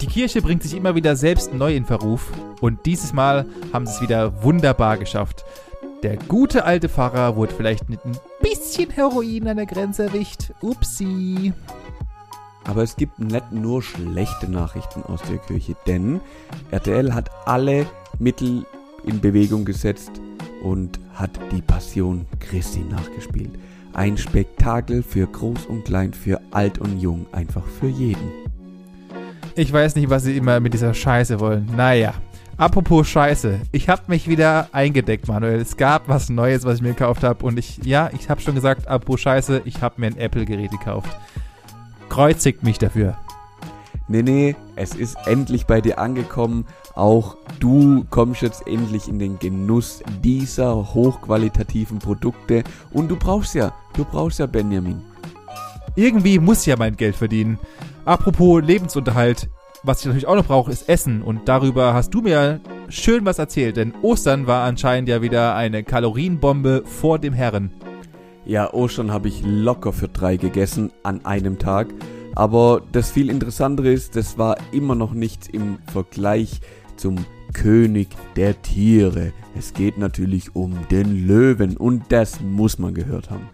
Die Kirche bringt sich immer wieder selbst neu in Verruf und dieses Mal haben sie es wieder wunderbar geschafft. Der gute alte Pfarrer wurde vielleicht mit ein bisschen Heroin an der Grenze erwischt. Upsi. Aber es gibt nicht nur schlechte Nachrichten aus der Kirche, denn RTL hat alle Mittel in Bewegung gesetzt und hat die Passion Christi nachgespielt. Ein Spektakel für Groß und Klein, für Alt und Jung, einfach für jeden. Ich weiß nicht, was sie immer mit dieser Scheiße wollen. Naja, Apropos Scheiße, ich habe mich wieder eingedeckt, Manuel. Es gab was Neues, was ich mir gekauft habe. Und ich, ja, ich habe schon gesagt, apropos Scheiße, ich habe mir ein Apple-Gerät gekauft. Kreuzigt mich dafür. Nee, nee, es ist endlich bei dir angekommen. Auch du kommst jetzt endlich in den Genuss dieser hochqualitativen Produkte. Und du brauchst ja, du brauchst ja Benjamin. Irgendwie muss ich ja mein Geld verdienen. Apropos Lebensunterhalt, was ich natürlich auch noch brauche, ist Essen. Und darüber hast du mir schön was erzählt, denn Ostern war anscheinend ja wieder eine Kalorienbombe vor dem Herren. Ja, Ostern habe ich locker für drei gegessen an einem Tag. Aber das viel interessantere ist, das war immer noch nichts im Vergleich zum König der Tiere. Es geht natürlich um den Löwen und das muss man gehört haben.